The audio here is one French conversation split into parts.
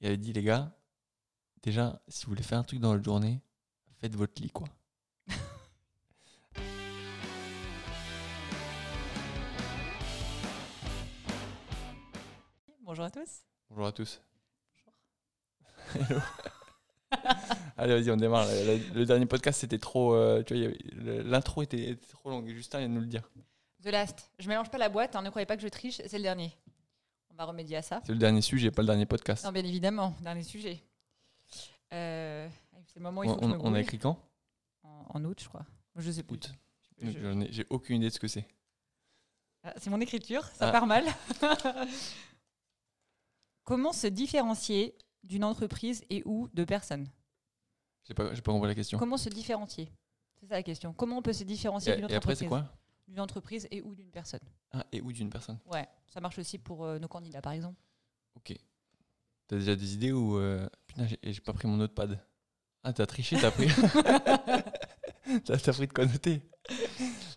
Il avait dit, les gars, déjà, si vous voulez faire un truc dans votre journée, faites votre lit, quoi. Bonjour à tous. Bonjour à tous. Hello. Allez, vas-y, on démarre. Le, le- le dernier podcast, c'était trop. euh, tu vois, l'intro était, était trop longue. Justin vient de nous le dire. The Last. Je mélange pas la boîte, hein, ne croyez pas que je triche, c'est le dernier. On va remédier à ça. C'est le dernier sujet, pas le dernier podcast. Non, bien évidemment, dernier sujet. Euh, c'est le moment où il On, faut que je on- me on a écrit quand? En, en août, je crois. Je sais plus. Août. Je- J'ai aucune idée de ce que c'est. Ah, C'est mon écriture, ça Ah. part mal. Comment se différencier d'une entreprise et ou de personnes? J'ai pas, pas compris la question. Comment se différencier? C'est ça la question. Comment on peut se différencier d'une et après, entreprise? c'est quoi? D'une entreprise et ou d'une personne. Ah, et ou d'une personne. Ouais, ça marche aussi pour euh, nos candidats, par exemple. Ok. T'as déjà des idées ou. euh, Putain, j'ai pas pris mon notepad. Ah, t'as triché, t'as pris. t'as t'as pris de quoi noter.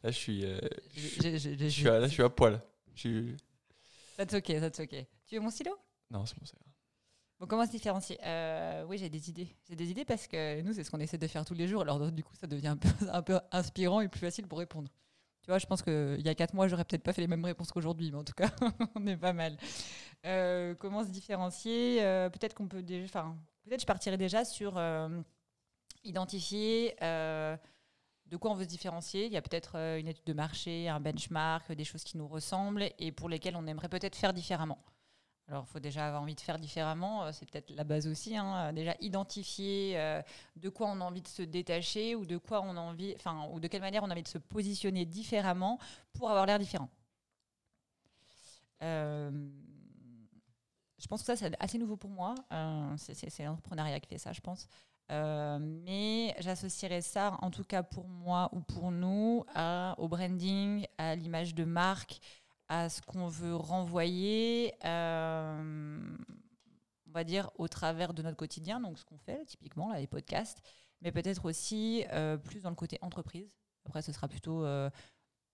Là, je suis. euh, je suis- je à, là, je suis à poil. Je That's ok, that's ok. Tu veux mon stylo? Non, c'est bon, ira. Bon, comment se différencier? Euh, Oui, j'ai des idées. J'ai des idées parce que nous, c'est ce qu'on essaie de faire tous les jours. Alors, donc, du coup, ça devient un peu, un peu inspirant et plus facile pour répondre. Tu vois, je pense qu'il y a quatre mois, j'aurais peut-être pas fait les mêmes réponses qu'aujourd'hui, mais en tout cas, on est pas mal. Euh, comment se différencier Euh, Peut-être qu'on peut déjà. Enfin, peut-être je partirais déjà sur euh, identifier. de quoi on veut se différencier Il y a peut-être une étude de marché, un benchmark, des choses qui nous ressemblent et pour lesquelles on aimerait peut-être faire différemment. Alors, il faut déjà avoir envie de faire différemment. euh, C'est peut-être la base aussi. hein, euh, Déjà, identifier euh, de quoi on a envie de se détacher ou de quoi on a envie, enfin, ou de quelle manière on a envie de se positionner différemment pour avoir l'air différent. Je pense que ça, c'est assez nouveau pour moi. C'est- l'entrepreneuriat qui fait ça, je pense. Mais j'associerais ça, en tout cas pour moi ou pour nous, au branding, à l'image de marque, à ce qu'on veut renvoyer, euh, on va dire, au travers de notre quotidien, donc ce qu'on fait typiquement, là, les podcasts, mais peut-être aussi euh, plus dans le côté entreprise. Après, ce sera plutôt euh,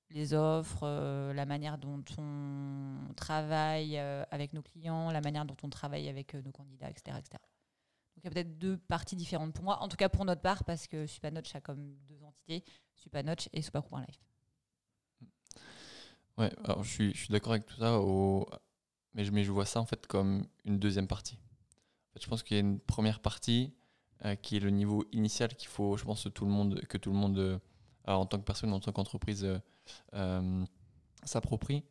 les offres, la manière dont on travaille avec nos clients, la manière dont on travaille avec nos candidats, etc. etc. Donc il y a peut-être deux parties différentes pour moi, en tout cas pour notre part, parce que Supanotch a comme deux entités, Supanotch et Supacoup.life. Ouais, alors je suis, je suis d'accord avec tout ça, au... mais, je, mais je vois ça en fait comme une deuxième partie. En fait, je pense qu'il y a une première partie euh, qui est le niveau initial qu'il faut, je pense, que tout le monde, que tout le monde euh, alors, en tant que personne, en tant qu'entreprise, euh, s'approprie,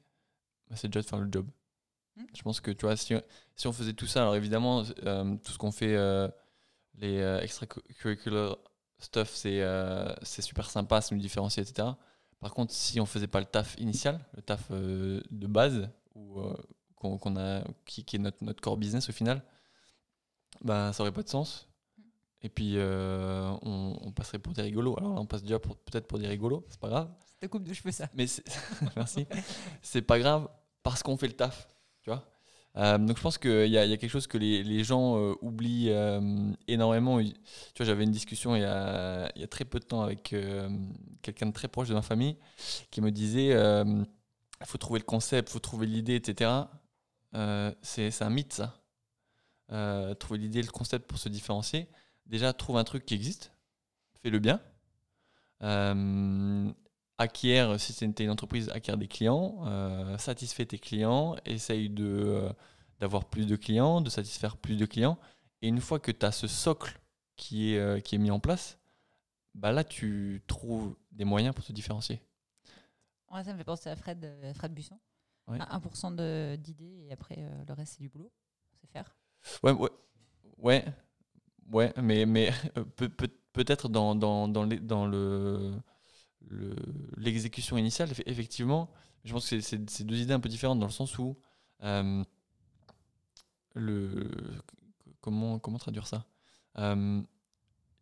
bah, c'est déjà de faire le job. Mm. Je pense que tu vois, si, si on faisait tout ça, alors évidemment, tout ce qu'on fait, les extracurricular stuff, c'est c'est super sympa, ça nous différencie, etc. Par contre, si on faisait pas le taf initial, le taf euh, de base, ou euh, qu'on qu'on a, qui, qui est notre, notre core business au final, ben ça aurait pas de sens. Et puis euh, on, on passerait pour des rigolos. Alors là, on passe déjà pour- peut-être pour des rigolos, c'est pas grave. C'est ta coupe de cheveux, ça. Mais c'est- merci. C'est pas grave parce qu'on fait le taf, tu vois. Euh, donc je pense qu'il y, y a quelque chose que les, gens euh, oublient euh, énormément. Tu vois, j'avais une discussion il y, a, il y a très peu de temps avec quelqu'un de très proche de ma famille qui me disait il faut trouver le concept, il faut trouver l'idée, etc. C'est un mythe, ça. Trouver l'idée, le concept pour se différencier. Déjà, trouve un truc qui existe, fais-le bien. Acquiert, si c'est une, entreprise, acquiert des clients, euh, satisfait tes clients, essaye de, euh, d'avoir plus de clients, de satisfaire plus de clients. Et une fois que tu as ce socle qui est, euh, qui est mis en place, bah là, tu trouves des moyens pour te différencier. Ouais, ça me fait penser à Fred, Fred Busson. Ouais. À 1% de- d'idées et après, le reste, c'est du boulot. C'est faire. Ouais, ouais, ouais, ouais, mais, mais euh, peut, peut, peut-être dans, dans, dans, les- dans le, le- l'exécution initiale, eff- effectivement, je pense que c'est, deux idées un peu différentes dans le sens où euh, le, comment, comment traduire ça? Il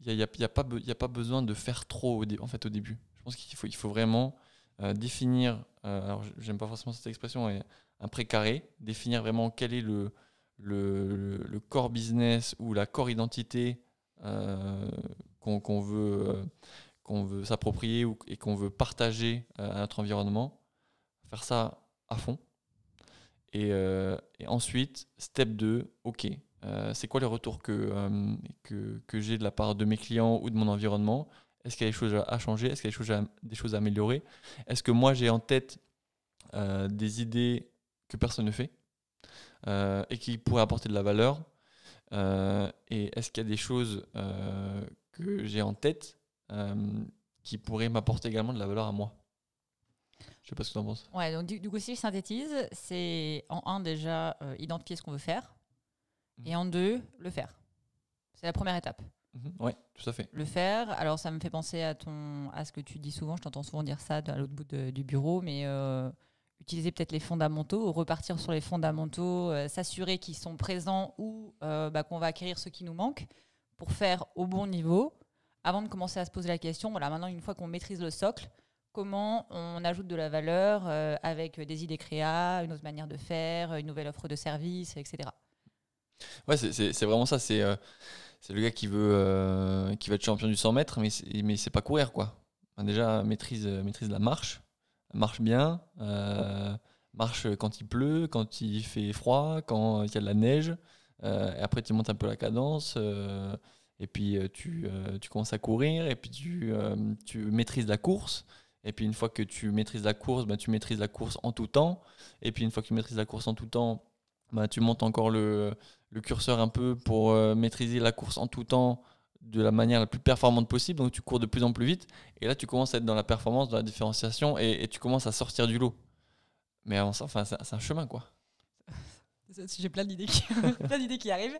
n'y a, y a- y a pas y a pas besoin de faire trop au, en fait, au début. Je pense qu'il faut, il faut vraiment euh, définir, euh, alors j'aime pas forcément cette expression, mais un précaré, définir vraiment quel est le, le, le core business ou la core identité euh, qu'on veut, euh, qu'on veut s'approprier et qu'on veut partager euh, à notre environnement, faire ça à fond. Et, euh, ensuite, step 2, ok, c'est quoi les retours que, que, que j'ai de la part de mes clients ou de mon environnement? Est-ce qu'il y a des choses à changer? Est-ce qu'il y a des choses à, des choses à améliorer? Est-ce que moi j'ai en tête des idées que personne ne fait et qui pourraient apporter de la valeur Et est-ce qu'il y a des choses que j'ai en tête qui pourraient m'apporter également de la valeur à moi je sais pas ce que tu en penses. Ouais, donc du, coup, si je synthétise, c'est en un déjà euh, identifier ce qu'on veut faire, mhm. et en deux, le faire. C'est la première étape. Mhm. Oui, tout à fait. Le faire, alors ça me fait penser à, ton, à ce que tu dis souvent, je t'entends souvent dire ça à l'autre bout du bureau, mais euh, utiliser peut-être les fondamentaux, repartir sur les fondamentaux, euh, s'assurer qu'ils sont présents ou bah, qu'on va acquérir ce qui nous manque pour faire au bon niveau, avant de commencer à se poser la question, voilà, maintenant une fois qu'on maîtrise le socle, comment on ajoute de la valeur euh, avec des idées créa, une autre manière de faire, une nouvelle offre de service, etc. Ouais, c'est vraiment ça. C'est euh, c'est le gars qui veut, euh, qui va être champion du 100 mètres, mais mais c'est pas courir quoi. déjà maîtrise maîtrise la marche, marche bien, marche quand il pleut, quand il fait froid, quand il y a de la neige. et après tu montes un peu la cadence. Et puis tu, tu, commences à courir et puis tu, tu maîtrises la course et puis une fois que tu maîtrises la course, bah, tu maîtrises la course en tout temps. Et puis une fois que tu maîtrises la course en tout temps, bah, tu montes encore le, le curseur un peu pour euh, maîtriser la course en tout temps de la manière la plus performante possible. Donc tu cours de plus en plus vite. Et là, tu commences à être dans la performance, dans la différenciation et, tu commences à sortir du lot. Mais avant ça, enfin, c'est un chemin, quoi. J'ai plein d'idées qui, plein d'idées qui arrivent.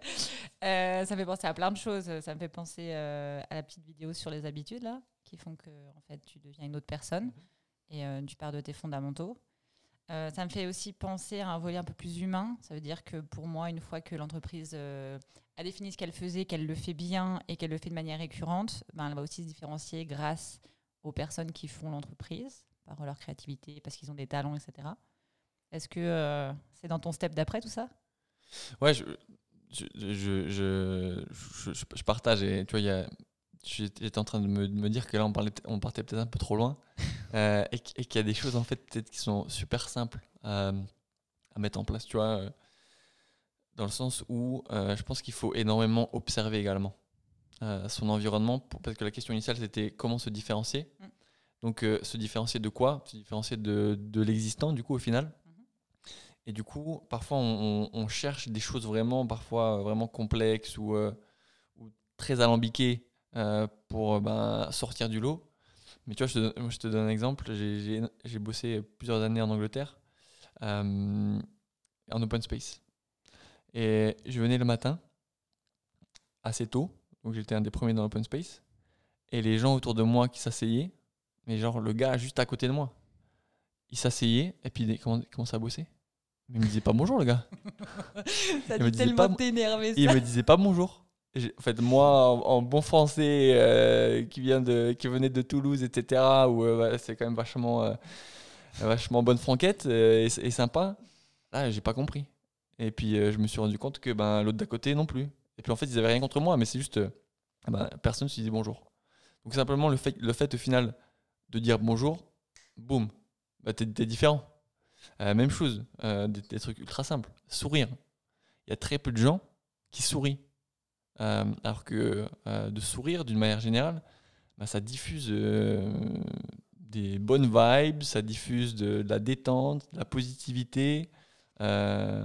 Euh, ça me fait penser à plein de choses. Ça me fait penser euh, à la petite vidéo sur les habitudes là, qui font que en fait tu deviens une autre personne mhm. et euh, tu pars de tes fondamentaux. ça me fait aussi penser à un volet un peu plus humain. Ça veut dire que pour moi, une fois que l'entreprise a défini ce qu'elle faisait, qu'elle le fait bien et qu'elle le fait de manière récurrente, ben, elle va aussi se différencier grâce aux personnes qui font l'entreprise, par leur créativité, parce qu'ils ont des talents, etc. Est-ce que euh, c'est dans ton step d'après tout ça? Ouais, je, je, je, je, partage. Et tu vois, j'étais en train de me, me, dire que là, on, parlait, on partait peut-être un peu trop loin. Euh, et, qu'il y a des choses, en fait, peut-être qui sont super simples à, à, mettre en place, tu vois. Euh, dans le sens où je pense qu'il faut énormément observer également son environnement. parce que la question initiale, c'était comment se différencier. Mm. Donc, se différencier de quoi? Se différencier de, de l'existant, du coup, au final? Et du coup, parfois, on, cherche des choses vraiment, parfois euh, vraiment complexes ou, euh, très alambiquées euh, pour ben, sortir du lot. Mais tu vois, je te, je te donne un exemple. J'ai bossé plusieurs années en Angleterre en open space. Et je venais le matin, assez tôt, donc j'étais un des premiers dans l'open space. Et les gens autour de moi qui s'asseyaient, mais genre le gars juste à côté de moi, il s'asseyait et puis il commençait à bosser. Mais il me disait pas bonjour, le gars. ça il tellement t'énerver, Il me disait pas bonjour. En fait, moi, en, bon français, euh, qui, vient de, qui venait de Toulouse, etc., où euh, c'est quand même vachement, euh, vachement bonne franquette et, sympa, là, j'ai pas compris. Et puis, je me suis rendu compte que ben, l'autre d'à côté non plus. Et puis, en fait, ils avaient rien contre moi, mais c'est juste, ben, personne ne se disait bonjour. Donc, simplement, le fait, le fait au final de dire bonjour, boum, bah, t'es différent. Euh, même chose, euh, des, trucs ultra simples. Sourire. Il y a très peu de gens qui sourient. Euh, alors que de sourire, d'une manière générale, bah, ça diffuse des bonnes vibes, ça diffuse de, la détente, de la positivité. ça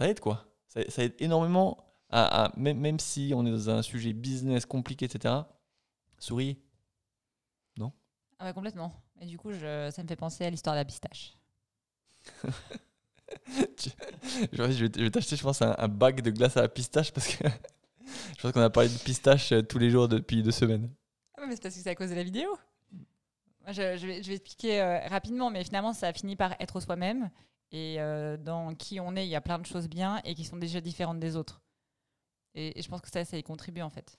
aide quoi. Ça, aide énormément, à, même, même, si on est dans un sujet business compliqué, etc. Souriez. Non? Ah Complètement. Et du coup, ça me fait penser à l'histoire de la pistache. je, vais, t'acheter, je pense, un, bac de glace à la pistache parce que je pense qu'on a parlé de pistache euh, tous les jours depuis deux semaines. Ah, c'est parce que c'est à cause de la vidéo. je, vais, expliquer euh, rapidement, mais finalement, ça a fini par être soi-même. Et euh, dans qui on est, il y a plein de choses bien et qui sont déjà différentes des autres. Et, et je pense que ça, ça y contribue en fait.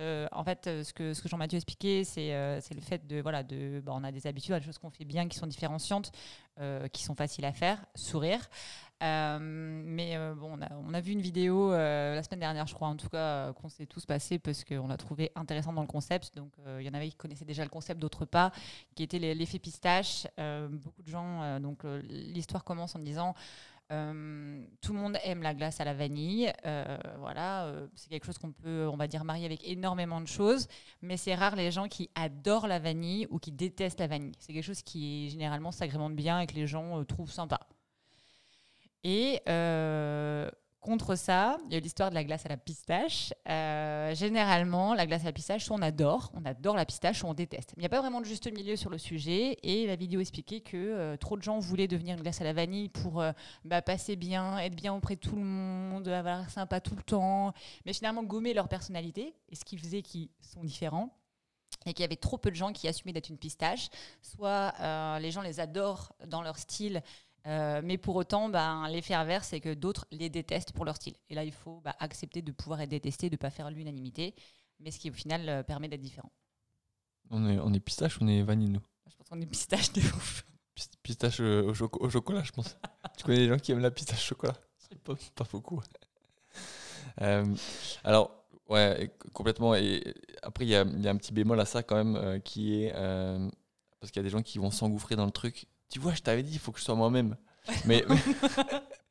Euh, en fait, euh, ce que, Jean-Mathieu expliquait, c'est euh, le fait de, voilà, bah, on a des habitudes, des choses qu'on fait bien, qui sont différenciantes, qui sont faciles à faire, sourire. mais bon, on a, on a, vu une vidéo la semaine dernière, je crois, en tout cas, qu'on s'est tous passé parce qu'on l'a trouvé intéressant dans le concept. Donc, il y en avait qui connaissaient déjà le concept, d'autres pas, qui était l'effet pistache. beaucoup de gens, donc l'histoire commence en disant Euh, tout le monde aime la glace à la vanille. Euh, voilà, euh, c'est quelque chose qu'on peut, on va dire, marier avec énormément de choses. Mais c'est rare les gens qui adorent la vanille ou qui détestent la vanille. C'est quelque chose qui généralement s'agrémente bien et que les gens trouvent sympa. Et Contre ça, il y a l'histoire de la glace à la pistache. Euh, généralement, la glace à la pistache, soit on adore, on adore la pistache, soit on déteste. Il n'y a pas vraiment de juste milieu sur le sujet. Et la vidéo expliquait que euh, trop de gens voulaient devenir une glace à la vanille pour euh, bah, passer bien, être bien auprès de tout le monde, avoir sympa tout le temps, mais finalement gommer leur personnalité, et ce qui faisait qu'ils sont différents et qu'il y avait trop peu de gens qui assumaient d'être une pistache. Soit les gens les adorent dans leur style, euh, mais pour autant, ben, l'effet inverse, c'est que d'autres les détestent pour leur style. Et là, il faut bah, accepter de pouvoir être détesté, de ne pas faire l'unanimité, mais ce qui au final euh, permet d'être différent. On est, on est pistache ou on est vanille, nous? Je pense qu'on est pistache de ouf. Pistache euh, au, chocolat, je pense. tu connais des gens qui aiment la pistache au chocolat? Pas, pas beaucoup. alors, ouais, complètement. Et après, il y a, un petit bémol à ça quand même, qui est. parce qu'il y a des gens qui vont s'engouffrer dans le truc tu vois, je t'avais dit, il faut que je sois moi-même. Mais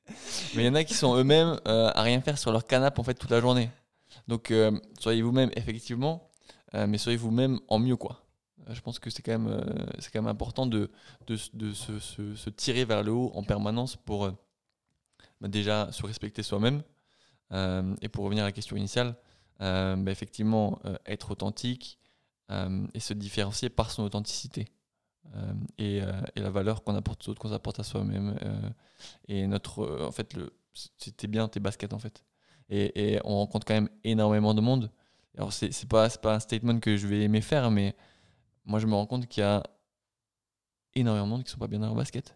mais il y en a qui sont eux-mêmes euh, à rien faire sur leur canapé en fait toute la journée. Donc euh, soyez vous-même effectivement, euh, mais soyez vous-même en mieux quoi. je pense que c'est quand même c'est quand même important de, de, de se, se, tirer vers le haut en permanence pour bah, déjà se respecter soi-même et pour revenir à la question initiale, bah, effectivement être authentique et se différencier par son authenticité. Euh, et, euh, et, la valeur qu'on apporte aux autres, qu'on apporte à soi-même. Euh, et notre, en fait, c'était bien tes baskets en fait. Et, on rencontre quand même énormément de monde. Alors c'est, pas pas un statement que je vais aimer faire, mais moi je me rends compte qu'il y a énormément de monde qui sont pas bien dans leur basket.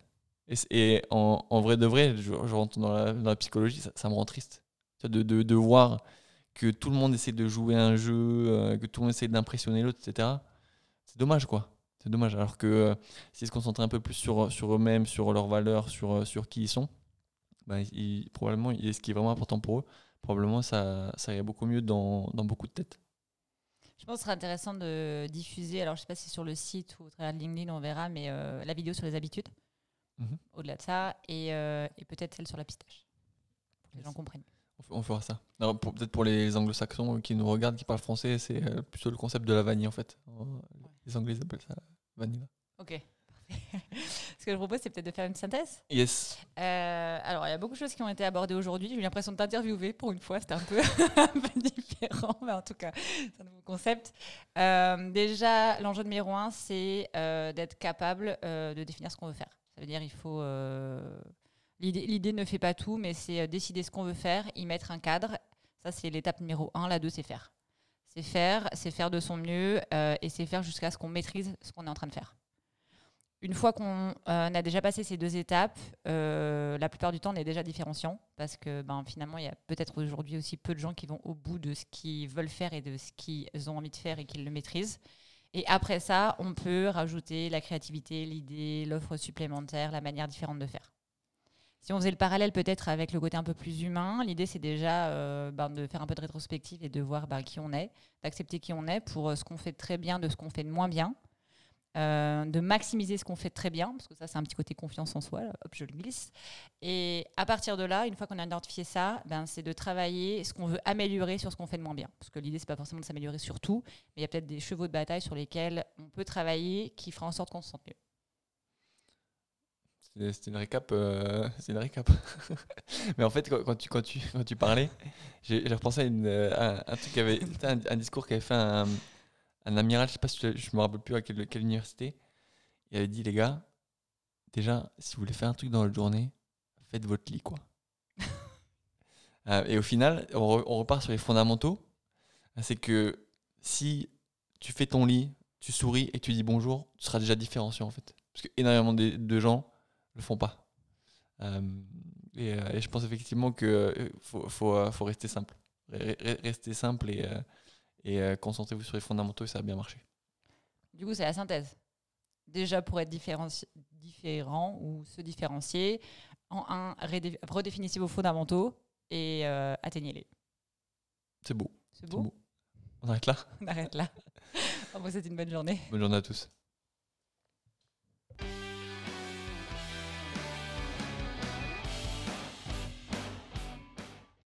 Et, en, vrai de vrai, je, rentre dans la, psychologie, ça, me rend triste de, de, voir que tout le monde essaie de jouer un jeu, que tout le monde essaie d'impressionner l'autre, etc. C'est dommage quoi. C'est dommage. Alors que euh, s'ils se concentraient un peu plus sur, sur eux-mêmes, sur leurs valeurs, sur, euh, sur qui ils sont, bah, probablement, ce qui est vraiment important pour eux, probablement ça, ça irait beaucoup mieux dans, dans beaucoup de têtes. Je pense que ce serait intéressant de diffuser, alors je ne sais pas si sur le site ou au travers de LinkedIn on verra, mais euh, la vidéo sur les habitudes, mhm. au-delà de ça, et, et peut-être celle sur la pistache, pour que les gens comprennent. On fera ça. Peut-être pour les anglo-saxons qui nous regardent, qui parlent français, c'est plutôt le concept de la vanille en fait. Les anglais appellent ça vanilla. Ok, parfait. Ce que je propose, c'est peut-être de faire une synthèse. Yes. Euh, alors, il y a beaucoup de choses qui ont été abordées aujourd'hui. J'ai eu l'impression de t'interviewer pour une fois. C'était un peu, un peu différent, mais en tout cas, c'est un nouveau concept. Euh, déjà, l'enjeu numéro un, c'est euh, d'être capable de définir ce qu'on veut faire. Ça veut dire il faut. L'idée ne fait pas tout, mais c'est décider ce qu'on veut faire, y mettre un cadre. Ça, c'est l'étape numéro un. La deux, c'est faire. C'est faire, c'est faire de son mieux euh, et c'est faire jusqu'à ce qu'on maîtrise ce qu'on est en train de faire. Une fois qu'on euh, a déjà passé ces deux étapes, euh, la plupart du temps, on est déjà différenciant parce que ben, finalement, il y a peut-être aujourd'hui aussi peu de gens qui vont au bout de ce qu'ils veulent faire et de ce qu'ils ont envie de faire et qu'ils le maîtrisent. Et après ça, on peut rajouter la créativité, l'idée, l'offre supplémentaire, la manière différente de faire. Si on faisait le parallèle peut-être avec le côté un peu plus humain, l'idée c'est déjà euh, ben, de faire un peu de rétrospective et de voir ben, qui on est, d'accepter qui on est pour euh, ce qu'on fait de très bien, de ce qu'on fait de moins bien, euh, de maximiser ce qu'on fait de très bien, parce que ça c'est un petit côté confiance en soi, hop je le glisse. Et à partir de là, une fois qu'on a identifié ça, ben, c'est de travailler ce qu'on veut améliorer sur ce qu'on fait de moins bien. Parce que l'idée c'est pas forcément de s'améliorer sur tout, mais il y a peut-être des chevaux de bataille sur lesquels on peut travailler qui fera en sorte qu'on se sente mieux. C'était une récap. Euh, c'est une récap. Mais en fait, quand, tu, quand, tu, quand tu parlais, j'ai repensé à, une, euh, un, truc qui avait, un, discours qu'avait fait un, un, amiral, je sais pas si je me rappelle plus à quelle, quelle, université. Il avait dit les gars, déjà, si vous voulez faire un truc dans la journée, faites votre lit quoi. Euh, et au final, on, on, repart sur les fondamentaux. C'est que si tu fais ton lit, tu souris et tu dis bonjour, tu seras déjà différenciant en fait. Parce que énormément de, de gens le font pas. Euh, euh, et, je pense effectivement qu'il euh, faut, faut, faut, rester simple. Rester simple et, et concentrez-vous sur les fondamentaux et ça a bien marché. Du coup, c'est la synthèse. Déjà, pour être différent ou se différencier, en un, redéfinissez vos fondamentaux et atteignez-les. C'est beau. C'est beau. On arrête là? On arrête là. Souhaite une bonne journée. Bonne journée à tous.